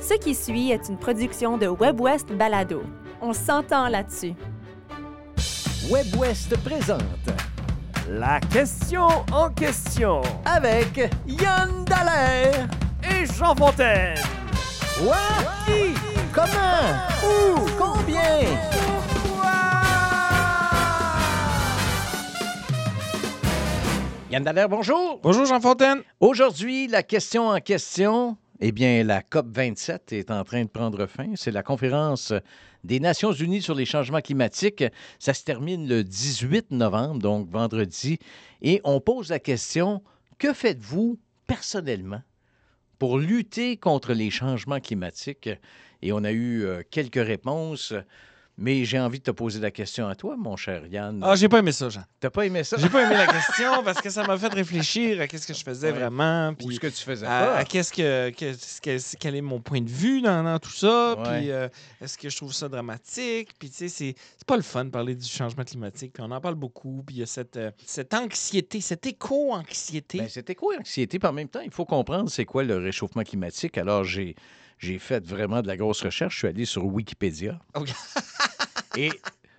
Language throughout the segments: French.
Ce qui suit est une production de WebWest Balado. On s'entend là-dessus. WebWest présente La question en question avec Yann Dallaire. et Jean Fontaine. Quoi? Qui? Comment? Où? Combien? Yann Dallaire, bonjour. Bonjour Jean Fontaine. Aujourd'hui, la question en question, eh bien, la COP 27 est en train de prendre fin. C'est la conférence des Nations Unies sur les changements climatiques. Ça se termine le 18 novembre, donc vendredi. Et on pose la question, que faites-vous personnellement pour lutter contre les changements climatiques? Et on a eu euh, quelques réponses. Mais j'ai envie de te poser la question à toi, mon cher Yann. Ah, j'ai pas aimé ça, Jean. T'as pas aimé ça? J'ai pas aimé la question parce que ça m'a fait réfléchir à qu'est-ce que je faisais Ouais. vraiment, Ou puis ce que tu faisais à, pas. à qu'est-ce que, quel est mon point de vue dans, dans tout ça, Ouais. puis euh, est-ce que je trouve ça dramatique, puis tu sais, c'est c'est pas le fun de parler du changement climatique, puis on en parle beaucoup, puis il y a cette, euh, cette anxiété, cette éco-anxiété. Ben, l'anxiété? Puis en même temps, il faut comprendre c'est quoi le réchauffement climatique. Alors, j'ai, j'ai fait vraiment de la grosse recherche. Je suis allé sur Wikipédia. Ok. Et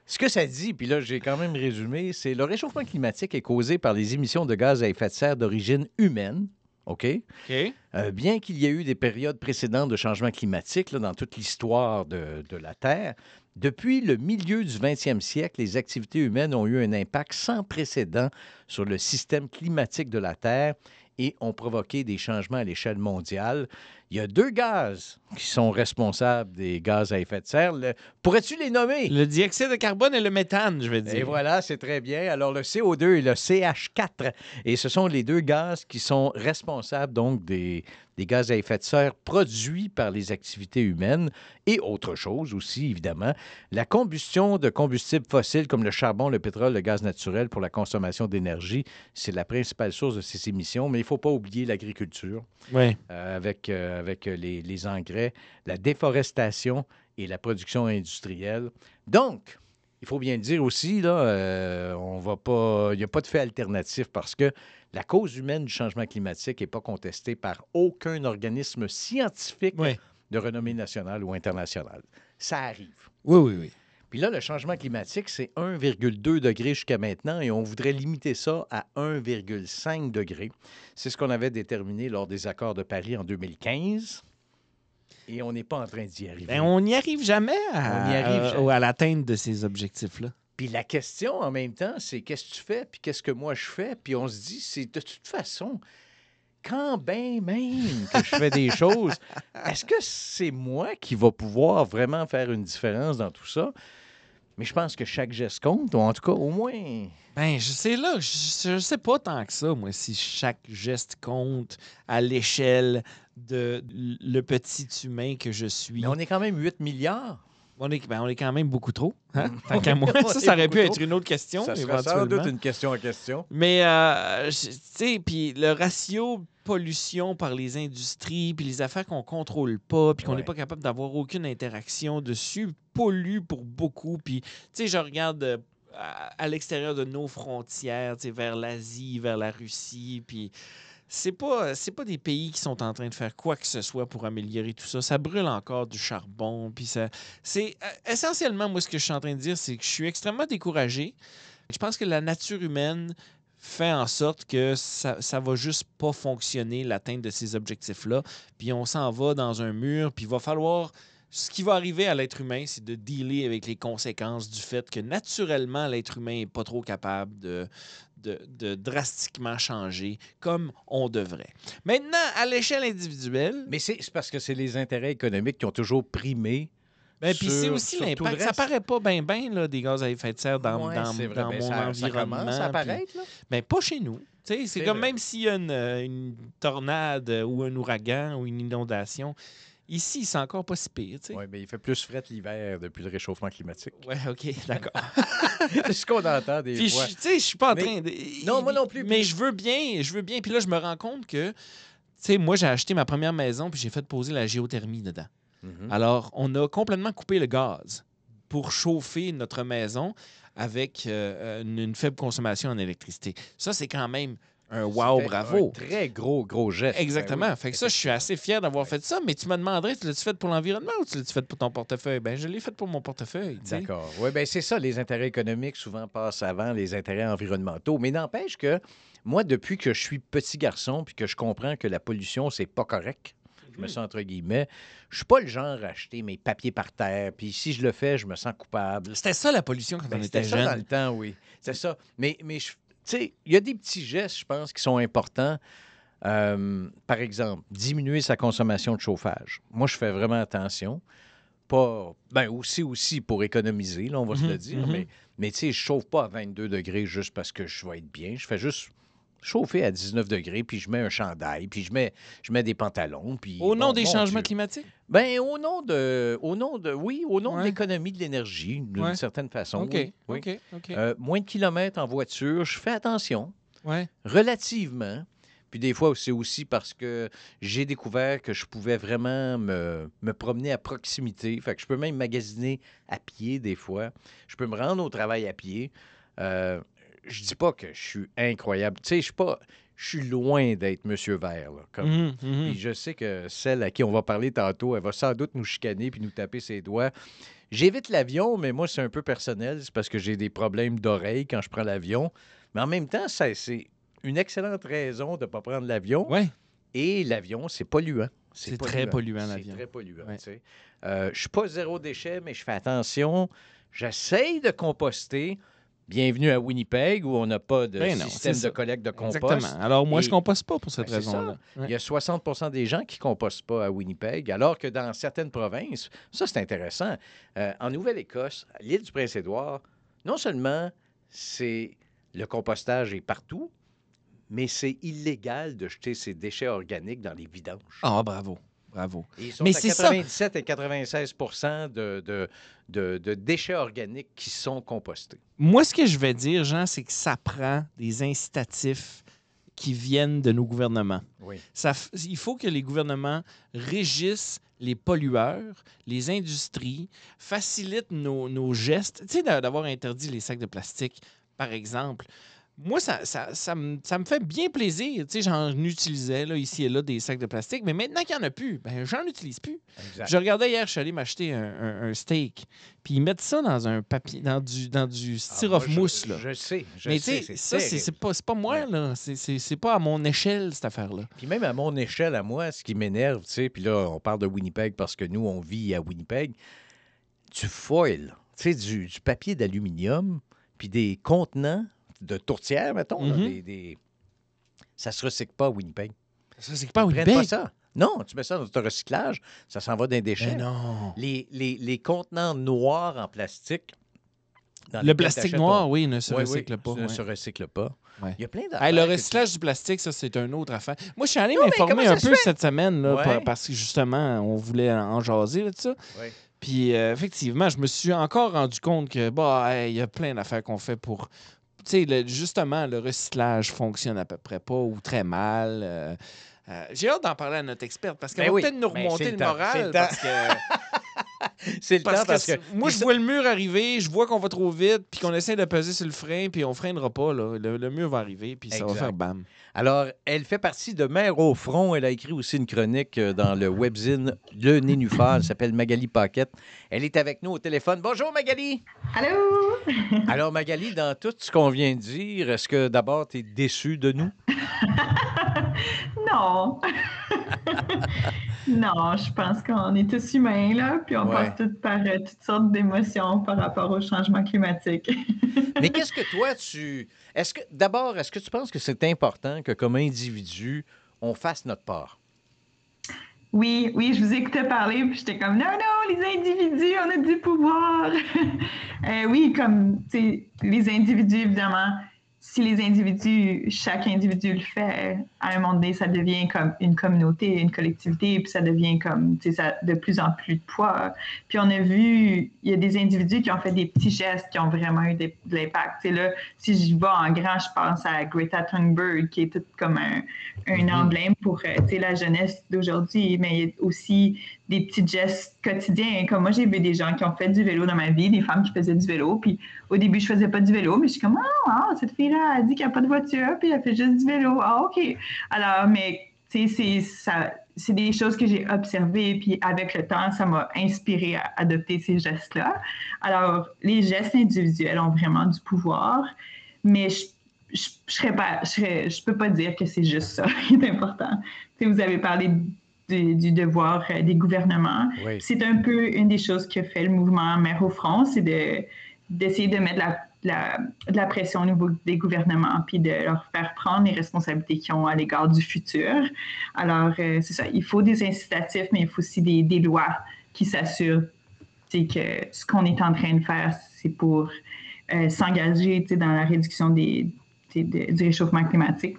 ce que ça dit, puis là, j'ai quand même résumé, c'est le réchauffement climatique est causé par les émissions de gaz à effet de serre d'origine humaine. OK? OK. Euh, bien qu'il y ait eu des périodes précédentes de changement climatique là, dans toute l'histoire de, de la Terre, depuis le milieu du 20e siècle, les activités humaines ont eu un impact sans précédent sur le système climatique de la Terre et ont provoqué des changements à l'échelle mondiale. Il y a deux gaz qui sont responsables des gaz à effet de serre. Le- Pourrais-tu les nommer? Le dioxyde de carbone et le méthane, je vais dire. Et voilà, c'est très bien. Alors, le CO2 et le CH4, et ce sont les deux gaz qui sont responsables donc des, des gaz à effet de serre produits par les activités humaines et autre chose aussi, évidemment. La combustion de combustibles fossiles comme le charbon, le pétrole, le gaz naturel pour la consommation d'énergie, c'est la principale source de ces émissions. Mais il ne faut pas oublier l'agriculture Ouais. euh, avec, euh, avec euh, les, les engrais, la déforestation et la production industrielle. Donc, il faut bien le dire aussi, là, euh, on va pas, il n'y a pas de fait alternatif parce que la cause humaine du changement climatique n'est pas contestée par aucun organisme scientifique de renommée nationale ou internationale. Ça arrive. Oui, oui, oui. Puis là, le changement climatique, c'est 1,2 degré jusqu'à maintenant et on voudrait limiter ça à 1,5 degré. C'est ce qu'on avait déterminé lors des accords de Paris en 2015. Et on n'est pas en train d'y arriver. Ben, on n'y arrive jamais à, arrive à- l'atteinte de ces objectifs-là. Puis la question en même temps, c'est qu'est-ce que tu fais, puis qu'est-ce que moi je fais? Puis on se dit, c'est de toute façon, quand bien même que je fais des choses, est-ce que c'est moi qui va pouvoir vraiment faire une différence dans tout ça? Mais je pense que chaque geste compte, ou en tout cas, au moins. Ben, je sais là, je, je sais pas tant que ça, moi, si chaque geste compte à l'échelle de le petit humain que je suis. Mais on est quand même 8 milliards. On est, ben, on est quand même beaucoup trop. Hein? Tant qu'à moi. Ça, ça aurait pu être une autre question, Ça sera sans doute une question à question. Mais, euh, tu sais, puis le ratio pollution par les industries, puis les affaires qu'on contrôle pas, puis qu'on n'est Ouais. pas capable d'avoir aucune interaction dessus, pollue pour beaucoup. Puis, tu sais, je regarde euh, à, à l'extérieur de nos frontières, tu sais, vers l'Asie, vers la Russie, puis c'est pas c'est pas des pays qui sont en train de faire quoi que ce soit pour améliorer tout ça. Ça brûle encore du charbon, puis ça c'est euh, essentiellement moi ce que je suis en train de dire, c'est que je suis extrêmement découragé. Je pense que la nature humaine fait en sorte que ça, ça va juste pas fonctionner l'atteinte de ces objectifs-là. Puis on s'en va dans un mur, puis il va falloir ce qui va arriver à l'être humain, c'est de dealer avec les conséquences du fait que naturellement, l'être humain n'est pas trop capable de, de, de drastiquement changer comme on devrait. Maintenant, à l'échelle individuelle, Mais c'est parce que c'est les intérêts économiques qui ont toujours primé. Ben, puis c'est aussi l'impact. Ça paraît pas bien, bien, des gaz à effet de serre dans, Ouais, dans, vrai. dans Ben, mon ça, environnement. ça apparaître. là. Ben, pas chez nous. C'est comme vrai. même s'il y a une, euh, une tornade euh, ou un ouragan ou une inondation. Ici, c'est encore pas si pire. Oui, mais il fait plus fret l'hiver depuis le réchauffement climatique. Ouais, OK, d'accord. c'est ce qu'on entend des Puis, fois. je- tu sais, je suis pas en Mais- train de. Non, moi non plus, Mais je veux bien, je veux bien. Puis là, je me rends compte que, tu sais, moi, j'ai acheté ma première maison, puis j'ai fait poser la géothermie dedans. Mhm. Alors, on a complètement coupé le gaz pour chauffer notre maison avec euh, une, une faible consommation en électricité. Ça, c'est quand même un wow, bravo. Un très gros, gros geste. Exactement. Ben oui, fait que ça, je suis assez fier d'avoir fait ça. Mais tu me demanderais, tu l'as-tu fait pour l'environnement ou tu l'as-tu fait pour ton portefeuille? Ben, je l'ai fait pour mon portefeuille. D'accord. Oui, bien, c'est ça. Les intérêts économiques souvent passent avant les intérêts environnementaux. Mais n'empêche que moi, depuis que je suis petit garçon puis que je comprends que la pollution, c'est pas correct, je me Mhm. sens entre guillemets, je suis pas le genre à acheter mes papiers par terre. Puis si je le fais, je me sens coupable. C'était ça la pollution quand Ben, on C'était était ça dans jeune. le temps, oui. C'est ça. Mais, mais tu sais, il y a des petits gestes, je pense, qui sont importants. Euh, par exemple, diminuer sa consommation de chauffage. Moi, je fais vraiment attention. Pas, ben aussi, aussi pour économiser, là, on va se Mhm, le dire. mhm. Mais, mais tu sais, je chauffe pas à 22 degrés juste parce que je vais être bien. Je fais juste chauffer à 19 degrés, puis je mets un chandail, puis je mets, je mets des pantalons. Puis, Au nom bon, des changements Dieu. climatiques? Ben, au nom de, au nom de, oui, au nom Ouais. de l'économie de l'énergie, d'une Ouais. certaine façon. OK, oui, oui. Euh, moins de kilomètres en voiture, je fais attention, ouais. relativement. Puis des fois, c'est aussi parce que j'ai découvert que je pouvais vraiment me, me promener à proximité. Fait que je peux même magasiner à pied des fois. Je peux me rendre au travail à pied. Euh, je dis pas que je suis incroyable. Tu sais, je suis pas... Je suis loin d'être Monsieur Vert. là, comme, Mhm, mhm. puis je sais que celle à qui on va parler tantôt, elle va sans doute nous chicaner puis nous taper ses doigts. J'évite l'avion, mais moi, c'est un peu personnel. C'est parce que j'ai des problèmes d'oreille quand je prends l'avion. Mais en même temps, c'est une excellente raison de ne pas prendre l'avion. Ouais. Et l'avion, c'est polluant. C'est très polluant, C'est l'avion. très polluant. Ouais. Euh, je ne suis pas zéro déchet, mais je fais attention. J'essaye de composter. Bienvenue à Winnipeg, où on n'a pas de Ben non, système de collecte de compost. Exactement. Alors, moi, Et- je composte pas pour cette Ben, raison-là. Ouais. Il y a 60% des gens qui ne compostent pas à Winnipeg, alors que dans certaines provinces, ça c'est intéressant. Euh, en Nouvelle-Écosse, à l'île du Prince-Édouard, non seulement c'est le compostage est partout, mais c'est illégal de jeter ces déchets organiques dans les vidanges. Ah, bravo. Bravo. Et ils sont mais à c'est ça. 97 et 96 de, de, de- de déchets organiques qui sont compostés. Moi, ce que je vais dire, Jean, c'est que ça prend des incitatifs qui viennent de nos gouvernements. Oui. Ça il faut que les gouvernements régissent les pollueurs, les industries, facilitent nos, nos gestes. Tu sais, d'a- d'avoir interdit les sacs de plastique, par exemple. Moi, ça, ça, ça me, ça me fait bien plaisir. Tu sais, j'en utilisais là, ici et là des sacs de plastique, mais maintenant qu'il n'y en a plus, ben, j'en utilise plus. Exact. Je regardais hier, je suis allé m'acheter un, un- un steak, puis ils mettent ça dans un papier, dans du, dans du Ah, styrof moi, je- mousse. Là. Je sais. Je mais tu sais, ça, c'est pas, pas moi, Ouais. là. C'est pas à mon échelle, cette affaire-là. Puis même à mon échelle, à moi, ce qui m'énerve, tu sais, puis là, on parle de Winnipeg parce que nous, on vit à Winnipeg, du foil, tu sais, du, du papier d'aluminium, puis des contenants de tourtière, mettons, là, Mhm. des, des- ça se recycle pas à Winnipeg. Ça, c'est pas Ils Winnipeg? pas ça. Non, tu mets ça dans ton recyclage, ça s'en va dans les déchets. Mais non. Les, les, les contenants noirs en plastique. dans Le plastique noir, ton- oui, ne se Oui, oui, recycle pas. Ne ouais. se recycle pas. Ouais. Il y a plein Hey, d'affaires. le tu- recyclage du plastique, ça, c'est une autre affaire. Moi, je suis allé m'informer un peu se cette semaine, là, Ouais. parce que justement, on voulait en jaser là, de ça. Puis, euh, effectivement, je me suis encore rendu compte que, bah, hey, il y a plein d'affaires qu'on fait pour. Tu sais, le- justement, le recyclage fonctionne à peu près pas ou très mal. euh, euh, J'ai hâte d'en parler à notre experte parce qu'elle Ben va oui, peut-être nous ben, remonter c'est le, le moral. Parce que, C'est le parce temps parce que. moi, je vois le mur arriver, je vois qu'on va trop vite, puis qu'on essaie de peser sur le frein, puis on freinera pas. Là. Le, le mur va arriver, puis ça va faire bam. Alors, elle fait partie de Mère au front. Elle a écrit aussi une chronique euh, dans le webzine Le Nénuphar. Elle s'appelle Magali Paquette. Elle est avec nous au téléphone. Bonjour, Magali. Allô? Alors, Magali, dans tout ce qu'on vient de dire, est-ce que d'abord, tu es déçue de nous? Non. non, je pense qu'on est tous humains, là, puis on Ouais. passe tous par euh, toutes sortes d'émotions par rapport au changement climatique. Mais qu'est-ce que toi, tu. Est-ce que d'abord, est-ce que tu penses que c'est important que, comme individu, on fasse notre part? Oui, oui, je vous écoutais parler, puis j'étais comme, non, non, les individus, on a du pouvoir. Euh, oui, comme, tu sais, les individus, évidemment, si les individus, chaque individu le fait, à un moment donné, ça devient comme une communauté, une collectivité, puis ça devient comme, tu sais, ça de plus en plus de poids. Puis on a vu, il y a des individus qui ont fait des petits gestes qui ont vraiment eu des- de l'impact. Tu sais, là, si je vais en grand, je pense à Greta Thunberg, qui est toute comme un, un Mhm. emblème pour euh, tu sais, la jeunesse d'aujourd'hui, mais il y a aussi des petits gestes quotidiens. Comme moi, j'ai vu des gens qui ont fait du vélo dans ma vie, des femmes qui faisaient du vélo. Puis au début, je faisais pas du vélo, mais je suis comme, ah, cette fille-là, elle dit qu'il n'y a pas de voiture, puis elle fait juste du vélo. Ah, OK. Alors, mais, tu sais, c'est des choses que j'ai observées, puis avec le temps, ça m'a inspiré à adopter ces gestes-là. Alors, les gestes individuels ont vraiment du pouvoir, mais je je, je, pas, je, peux pas dire que c'est juste ça qui est important. vous avez parlé du, devoir euh, des gouvernements. C'est un peu une des choses que fait le mouvement Mère au front, c'est de, d'essayer de mettre la, la, de la pression au niveau des gouvernements, puis de leur faire prendre les responsabilités qu'ils ont à l'égard du futur. Alors, euh, c'est ça, il faut des incitatifs, mais il faut aussi des, des lois qui s'assurent que ce qu'on est en train de faire, c'est pour euh, s'engager dans la réduction des, du réchauffement climatique.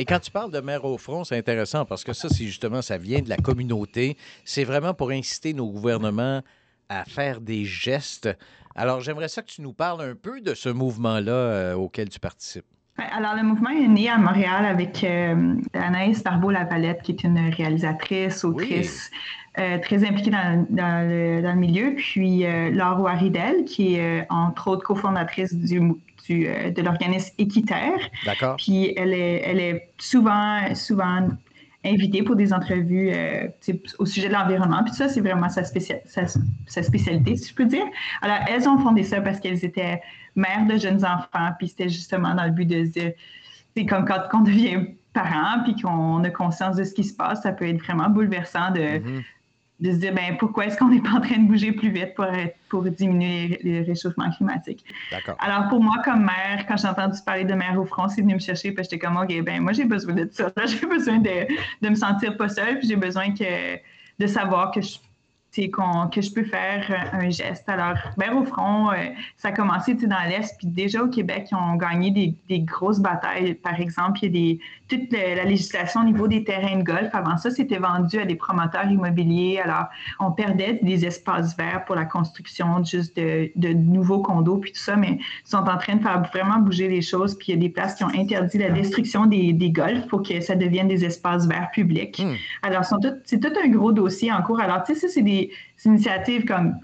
Et quand tu parles de mer au front, c'est intéressant parce que ça, c'est justement, ça vient de la communauté. C'est vraiment pour inciter nos gouvernements à faire des gestes. Alors, j'aimerais ça que tu nous parles un peu de ce mouvement-là euh, auquel tu participes. Alors, le mouvement est né à Montréal avec euh, Anaïs Barbeau-Lavalette, qui est une réalisatrice, autrice, euh, très impliquée dans, le, milieu. Puis, Laure Waridel, qui est entre autres cofondatrice du, euh, de l'organisme Équitaire. D'accord. Puis elle est, elle est souvent, souvent invitée pour des entrevues euh, au sujet de l'environnement. Puis ça, c'est vraiment sa, sa, spécialité, si je peux dire. Alors, elles ont fondé ça parce qu'elles étaient mères de jeunes enfants, puis c'était justement dans le but de se dire, c'est comme quand on devient parent, puis qu'on a conscience de ce qui se passe, ça peut être vraiment bouleversant de, mm-hmm de se dire ben, pourquoi est-ce qu'on n'est pas en train de bouger plus vite pour, pour diminuer le réchauffement climatique. Alors pour moi, comme mère, quand j'ai entendu parler de mère au front, c'est venu me chercher, puis j'étais comme OK, ben moi j'ai besoin de ça. J'ai besoin de, de, me sentir pas seule, puis j'ai besoin que, de savoir que je que je peux faire euh, un geste. Alors, vers au front, euh, ça a commencé dans l'Est, puis déjà au Québec, ils ont gagné des, des, grosses batailles. Par exemple, il y a des, toute la législation au niveau des terrains de golf. Avant ça, c'était vendu à des promoteurs immobiliers. Alors, on perdait des espaces verts pour la construction juste de, de nouveaux condos, puis tout ça, mais ils sont en train de faire vraiment bouger les choses. Puis il y a des places qui ont interdit la destruction des, des golfs pour que ça devienne des espaces verts publics. Hmm. Alors, c'est tout un gros dossier en cours. Alors, tu sais, ça, c'est des initiatives comme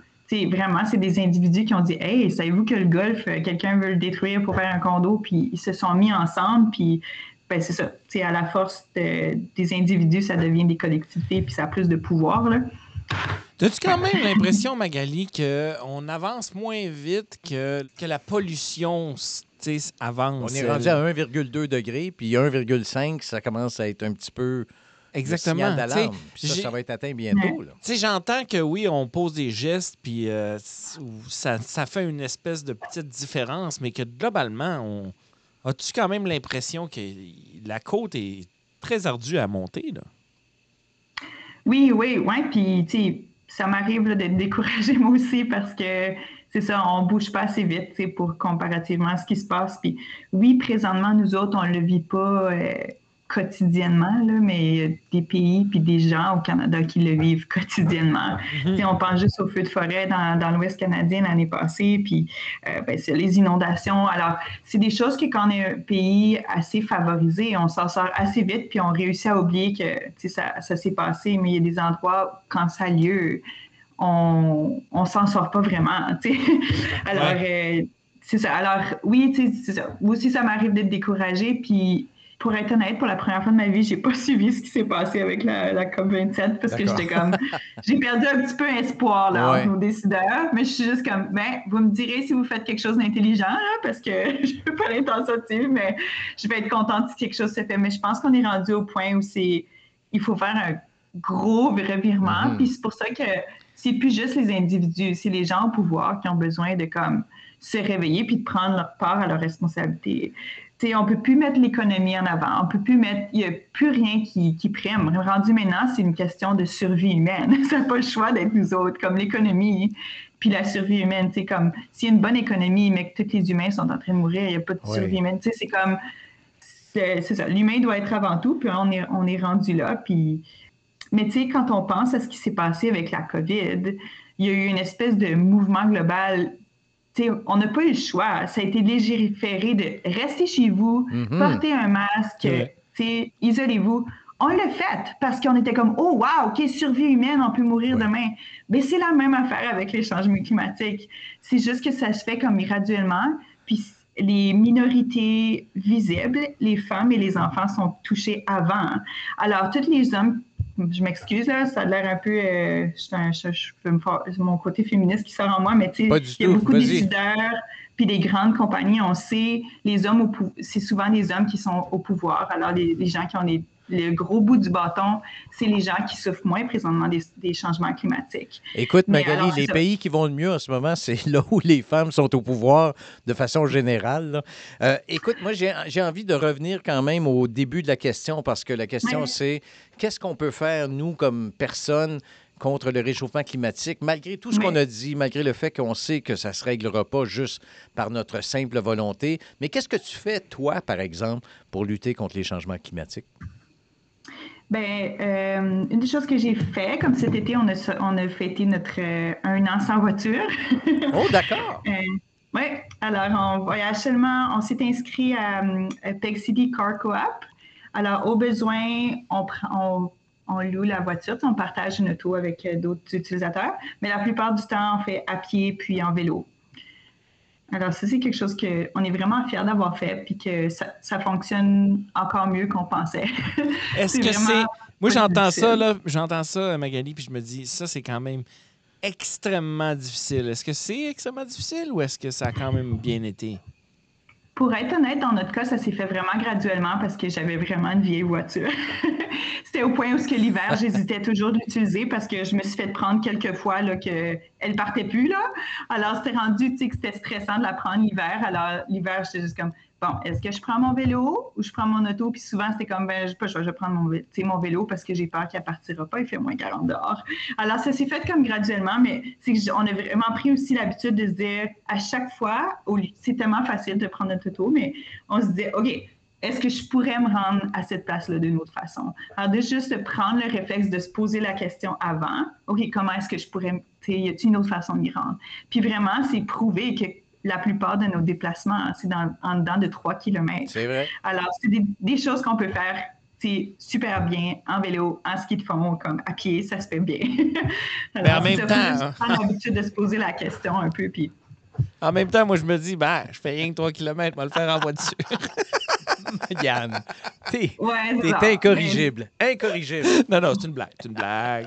vraiment, c'est des individus qui ont dit Hey, savez-vous que le golf, euh, quelqu'un veut le détruire pour faire un condo, puis ils se sont mis ensemble, puis ben, c'est ça. à la force des individus, ça devient des collectivités, puis ça a plus de pouvoir. Là. As-tu quand même l'impression, Magali, qu'on avance moins vite que, que la pollution avance? On est rendu à 1,2 degré, puis 1,5, ça commence à être un petit peu Exactement. ça, ça va être atteint bientôt. J'entends que oui, on pose des gestes, puis euh, ça, ça, fait une espèce de petite différence, mais que globalement, on... as-tu quand même l'impression que la côte est très ardue à monter? Là? Oui, oui, oui. Puis, ça m'arrive d'être découragée moi aussi parce que c'est ça, on bouge pas assez vite pour comparativement à ce qui se passe. Puis oui, présentement, nous autres, on le vit pas. Euh, quotidiennement, là, mais des pays puis des gens au Canada qui le vivent quotidiennement. Mhm. On pense juste aux feux de forêt dans, dans l'Ouest canadien l'année passée, puis euh, ben, c'est les inondations. Alors, c'est des choses que quand on est un pays assez favorisé, on s'en sort assez vite, puis on réussit à oublier que ça, ça s'est passé, mais il y a des endroits, quand ça a lieu, on ne s'en sort pas vraiment. Alors, euh, c'est ça. Alors, oui, c'est ça. Moi aussi, ça m'arrive d'être découragée, puis pour être honnête, pour la première fois de ma vie, j'ai pas suivi ce qui s'est passé avec la, COP27 parce que j'étais comme, j'ai perdu un petit peu espoir là, entre nos décideurs, mais je suis juste comme, ben, vous me direz si vous faites quelque chose d'intelligent, parce que je veux pas l'intention mais je vais être contente si quelque chose se fait. Mais je pense qu'on est rendu au point où c'est, il faut faire un gros revirement, mm-hmm. puis c'est pour ça que c'est plus juste les individus, c'est les gens au pouvoir qui ont besoin de comme se réveiller puis de prendre leur part à leur responsabilité on ne peut plus mettre l'économie en avant, on peut plus mettre, il n'y a plus rien qui, qui prime. Rendu maintenant, c'est une question de survie humaine. ça n'a pas le choix d'être nous autres, comme l'économie, puis la survie humaine. C'est comme, s'il y a une bonne économie, mais que tous les humains sont en train de mourir, il n'y a pas de survie humaine. C'est comme, c'est ça, l'humain doit être avant tout, puis on est, on est rendu là. Puis... Mais tu sais, quand on pense à ce qui s'est passé avec la COVID, il y a eu une espèce de mouvement global on n'a pas eu le choix. Ça a été légiféré de rester chez vous, mm-hmm. porter un masque, isolez-vous. on l'a fait parce qu'on était comme, oh wow, OK, survie humaine, on peut mourir demain. Mais c'est la même affaire avec les changements climatiques. C'est juste que ça se fait comme graduellement. Puis les minorités visibles, les femmes et les enfants sont touchés avant. Alors, tous les hommes, je m'excuse, là, ça a l'air un peu. Euh, je, je, peux me faire, mon côté féministe qui sort en moi, mais tu sais, il y a beaucoup de décideurs puis des grandes compagnies, on sait, les hommes, c'est souvent des hommes qui sont au pouvoir. Alors, les, les gens qui ont les le gros bout du bâton, c'est les gens qui souffrent moins présentement des, changements climatiques. Écoute, Magali, les pays qui vont le mieux en ce moment, c'est là où les femmes sont au pouvoir de façon générale. Euh, écoute, moi, j'ai envie de revenir quand même au début de la question parce que la question, c'est qu'est-ce qu'on peut faire, nous, comme personnes, contre le réchauffement climatique, malgré tout ce qu'on a dit, malgré le fait qu'on sait que ça ne se réglera pas juste par notre simple volonté. Mais qu'est-ce que tu fais, toi, par exemple, pour lutter contre les changements climatiques? Ben, euh, une des choses que j'ai fait, comme cet été, on a, on a fêté notre euh, un an sans voiture. oh, d'accord. Euh, oui, alors on voyage seulement, on s'est inscrit à, Peg City Car Co-op. Alors, au besoin, on, on, on, loue la voiture, on partage une auto avec d'autres utilisateurs, mais la plupart du temps, on fait à pied puis en vélo. Alors, ça, c'est quelque chose qu'on est vraiment fiers d'avoir fait, puis que ça, fonctionne encore mieux qu'on pensait. Est-ce que c'est. Moi, j'entends ça, là, j'entends ça, Magali, puis je me dis, ça, c'est quand même extrêmement difficile. Est-ce que c'est extrêmement difficile ou est-ce que ça a quand même bien été? Pour être honnête, dans notre cas, ça s'est fait vraiment graduellement parce que j'avais vraiment une vieille voiture. C'était au point où que l'hiver, j'hésitais toujours de l'utiliser parce que je me suis fait prendre quelques fois là, qu'elle ne partait plus. Là. Alors, c'était rendu que c'était stressant de la prendre l'hiver. Alors, l'hiver, j'étais juste comme bon, est-ce que je prends mon vélo ou je prends mon auto? Puis souvent, c'était comme, ben, je, je vais prendre mon, mon vélo parce que j'ai peur qu'il ne partira pas, il fait moins 40 dehors. Alors, ça s'est fait comme graduellement, mais on a vraiment pris aussi l'habitude de se dire à chaque fois, c'est tellement facile de prendre notre auto, mais on se dit, OK, est-ce que je pourrais me rendre à cette place-là d'une autre façon? Alors, de juste prendre le réflexe de se poser la question avant, OK, comment est-ce que je pourrais, y a-t-il une autre façon d'y rendre? Puis vraiment, c'est prouver que la plupart de nos déplacements, c'est en dedans de 3 km. C'est vrai. Alors, c'est des, choses qu'on peut faire super bien en vélo, en ski de fond, comme à pied, ça se fait bien. Alors, Mais en même temps. prendre l'habitude de se poser la question un peu. Puis... En même temps, moi, je me dis, ben, je fais rien que 3 km, je vais le faire en voiture. Yann, t'es ouais, incorrigible. Incorrigible. Non, non, c'est une blague. C'est une blague.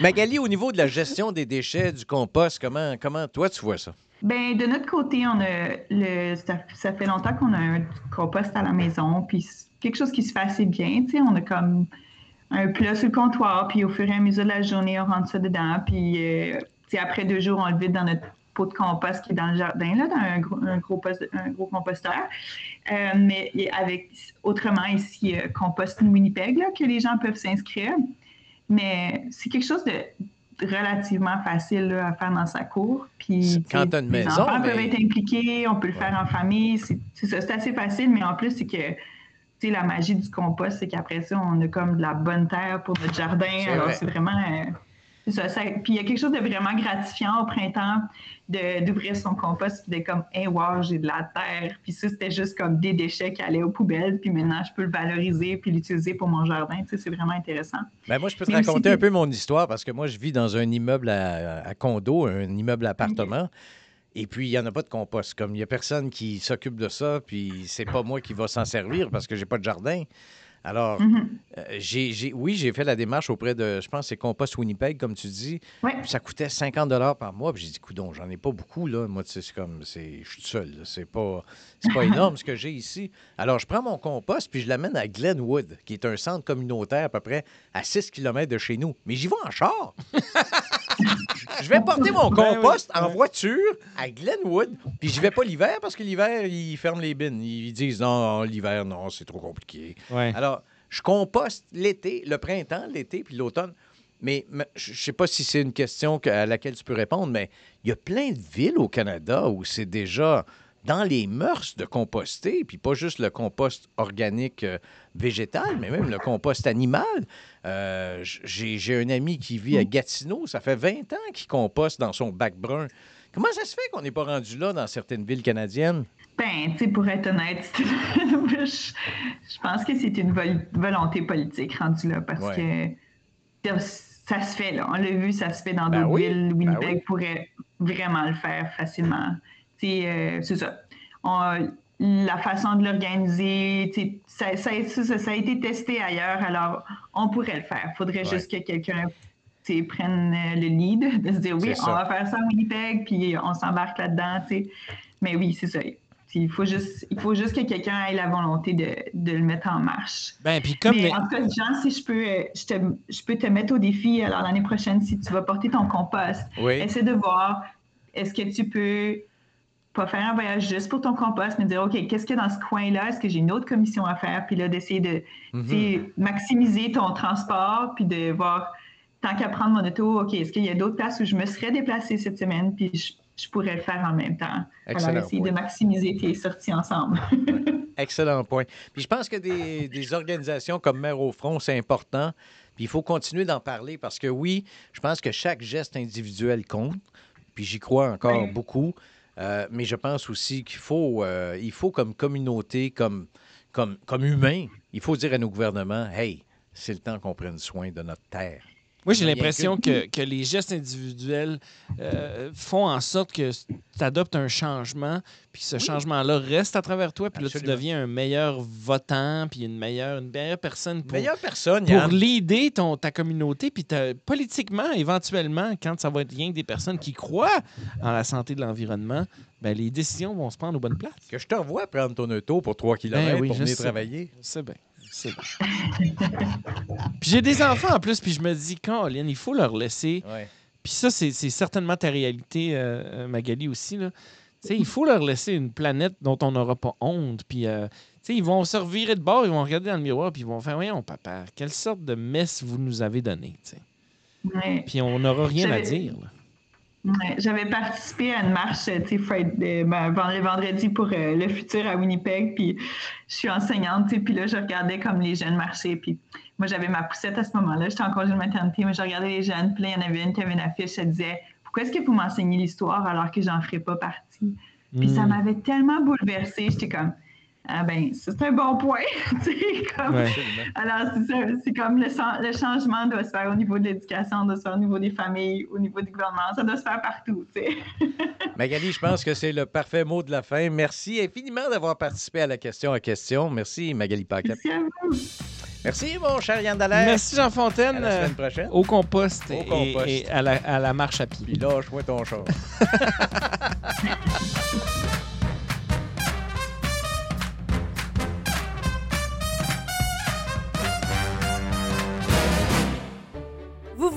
Magali, au niveau de la gestion des déchets, du compost, comment, comment toi tu vois ça? Bien, de notre côté, on a le, ça, fait longtemps qu'on a un compost à la maison, puis quelque chose qui se fait assez bien. On a comme un plat sur le comptoir, puis au fur et à mesure de la journée, on rentre ça dedans, puis euh, après deux jours, on le vide dans notre pot de compost qui est dans le jardin, là, dans un gros, un gros, composteur. Euh, mais avec autrement ici, euh, Compost Winnipeg, que les gens peuvent s'inscrire. Mais c'est quelque chose de relativement facile à faire dans sa cour. Puis, Quand tu as une les maison. enfants peuvent être impliqués, on peut le faire en famille. C'est ça, c'est assez facile, mais en plus, c'est que la magie du compost, c'est qu'après ça, on a comme de la bonne terre pour notre jardin. Alors, c'est vraiment. Euh, ça, puis il y a quelque chose de vraiment gratifiant au printemps d'ouvrir son compost et de comme, hey, wow, j'ai de la terre. Puis ça, c'était juste comme des déchets qui allaient aux poubelles. Puis maintenant, je peux le valoriser puis l'utiliser pour mon jardin. Tu sais, c'est vraiment intéressant. Ben moi, je peux te raconter un peu mon histoire parce que moi, je vis dans un immeuble à, condo, un immeuble appartement. Et puis, il n'y en a pas de compost. Comme il n'y a personne qui s'occupe de ça, puis c'est pas moi qui va s'en servir parce que j'ai pas de jardin. Alors, mm-hmm. euh, j'ai, oui, j'ai fait la démarche auprès de, je pense, c'est Compost Winnipeg, comme tu dis. Ça coûtait 50 par mois. Puis j'ai dit, coudon, j'en ai pas beaucoup, là. Moi, c'est comme, c'est, je suis seul. C'est pas, c'est pas énorme ce que j'ai ici. Alors, je prends mon compost, puis je l'amène à Glenwood, qui est un centre communautaire à peu près à 6 km de chez nous. Mais j'y vais en char. je vais porter mon ben compost en voiture à Glenwood, puis j'y vais pas l'hiver parce que l'hiver, ils ferment les bines. Ils disent non, l'hiver, non, c'est trop compliqué. Alors, je composte l'été, le printemps, l'été, puis l'automne. Mais, je ne sais pas si c'est une question à laquelle tu peux répondre, mais il y a plein de villes au Canada où c'est déjà dans les mœurs de composter, puis pas juste le compost organique euh, végétal, mais même le compost animal. Euh, j'ai un ami qui vit à Gatineau, ça fait 20 ans qu'il composte dans son bac brun. Comment ça se fait qu'on n'est pas rendu là dans certaines villes canadiennes? Ben, tu pour être honnête, je, je pense que c'est une vol- volonté politique rendue là parce Ouais. que ça se fait, là. On l'a vu, ça se fait dans Ben d'autres oui, villes. ben Winnipeg oui. pourrait vraiment le faire facilement. Euh, c'est ça. On- la façon de l'organiser, ça, ça, ça- ça a été testé ailleurs, alors on pourrait le faire. Il faudrait Ouais. juste que quelqu'un prenne euh, le lead, de se dire oui, on va faire ça à Winnipeg, puis on s'embarque là-dedans. Mais oui, c'est ça. Il faut juste, il faut juste que quelqu'un ait la volonté de, de le mettre en marche. Ben, puis comme. Mais les- en tout cas, Jean, si je peux, euh, je, te, je peux te mettre au défi, alors l'année prochaine, si tu vas porter ton compost, Oui. essaie de voir, est-ce que tu peux pas faire un voyage juste pour ton compost, mais dire, OK, qu'est-ce qu'il y a dans ce coin-là? Est-ce que j'ai une autre commission à faire? Puis là, d'essayer de Mhm. maximiser ton transport, puis de voir, tant qu'à prendre mon auto, OK, est-ce qu'il y a d'autres places où je me serais déplacée cette semaine, puis je, je pourrais le faire en même temps? Excellent Alors, essayer point. de maximiser tes sorties ensemble. Excellent point. Puis je pense que des, des organisations comme Mère au Front, c'est important. Puis il faut continuer d'en parler parce que oui, je pense que chaque geste individuel compte. Puis j'y crois encore Oui. beaucoup. Euh, mais je pense aussi qu'il faut, euh, il faut comme communauté, comme, comme, comme humain, il faut dire à nos gouvernements, hey, c'est le temps qu'on prenne soin de notre terre. Moi, j'ai l'impression que, que les gestes individuels euh, font en sorte que tu adoptes un changement, puis ce changement-là reste à travers toi, puis là, tu deviens un meilleur votant, puis une meilleure, une meilleure personne pour, Meilleure personne, pour Yann. l'aider ton, ta communauté, puis politiquement, éventuellement, quand ça va être rien que des personnes qui croient en la santé de l'environnement, ben, les décisions vont se prendre aux bonnes places. Que je te revois prendre ton auto pour 3 km Ben oui, pour venir sais. travailler. C'est bien. C'est bien. puis j'ai des enfants en plus, puis je me dis, Caroline, il faut leur laisser Ouais. Puis ça, c'est c'est certainement ta réalité, euh, euh, Magali, aussi. Là. Tu sais, il faut leur laisser une planète dont on n'aura pas honte. Puis, euh, tu sais, ils vont se revirer de bord, ils vont regarder dans le miroir, puis ils vont faire Voyons, papa, quelle sorte de messe vous nous avez donné. tu sais. Ouais. Puis on n'aura rien à dire. là. Ouais, J'avais participé à une marche, tu sais, euh, ben, vend- le vendredi pour euh, le futur à Winnipeg, puis je suis enseignante, tu sais, puis là, je regardais comme les jeunes marcher, puis moi, j'avais ma poussette à ce moment-là, j'étais en congé de maternité, mais je regardais les jeunes, puis là, il y en avait une qui avait une affiche, elle disait « Pourquoi est-ce que vous m'enseignez l'histoire alors que j'en ferai pas partie? » Puis ça Mm. m'avait tellement bouleversée, j'étais comme « Ah ben, c'est un bon point! » Tu sais, comme... Ouais. Alors, c'est comme le, chan- le changement doit se faire au niveau de l'éducation, doit se faire au niveau des familles, au niveau du gouvernement, ça doit se faire partout, tu sais. Magali, je pense que c'est le parfait mot de la fin. Merci infiniment d'avoir participé à la question à question. Merci, Magali Paquette. Merci à vous. Merci, mon cher Yann Dallaire. Merci, Jean À Fontaine. la euh, semaine prochaine. au compost, Au et- compost. Et, à, la, à la marche à pied. Puis lâche-moi ton char.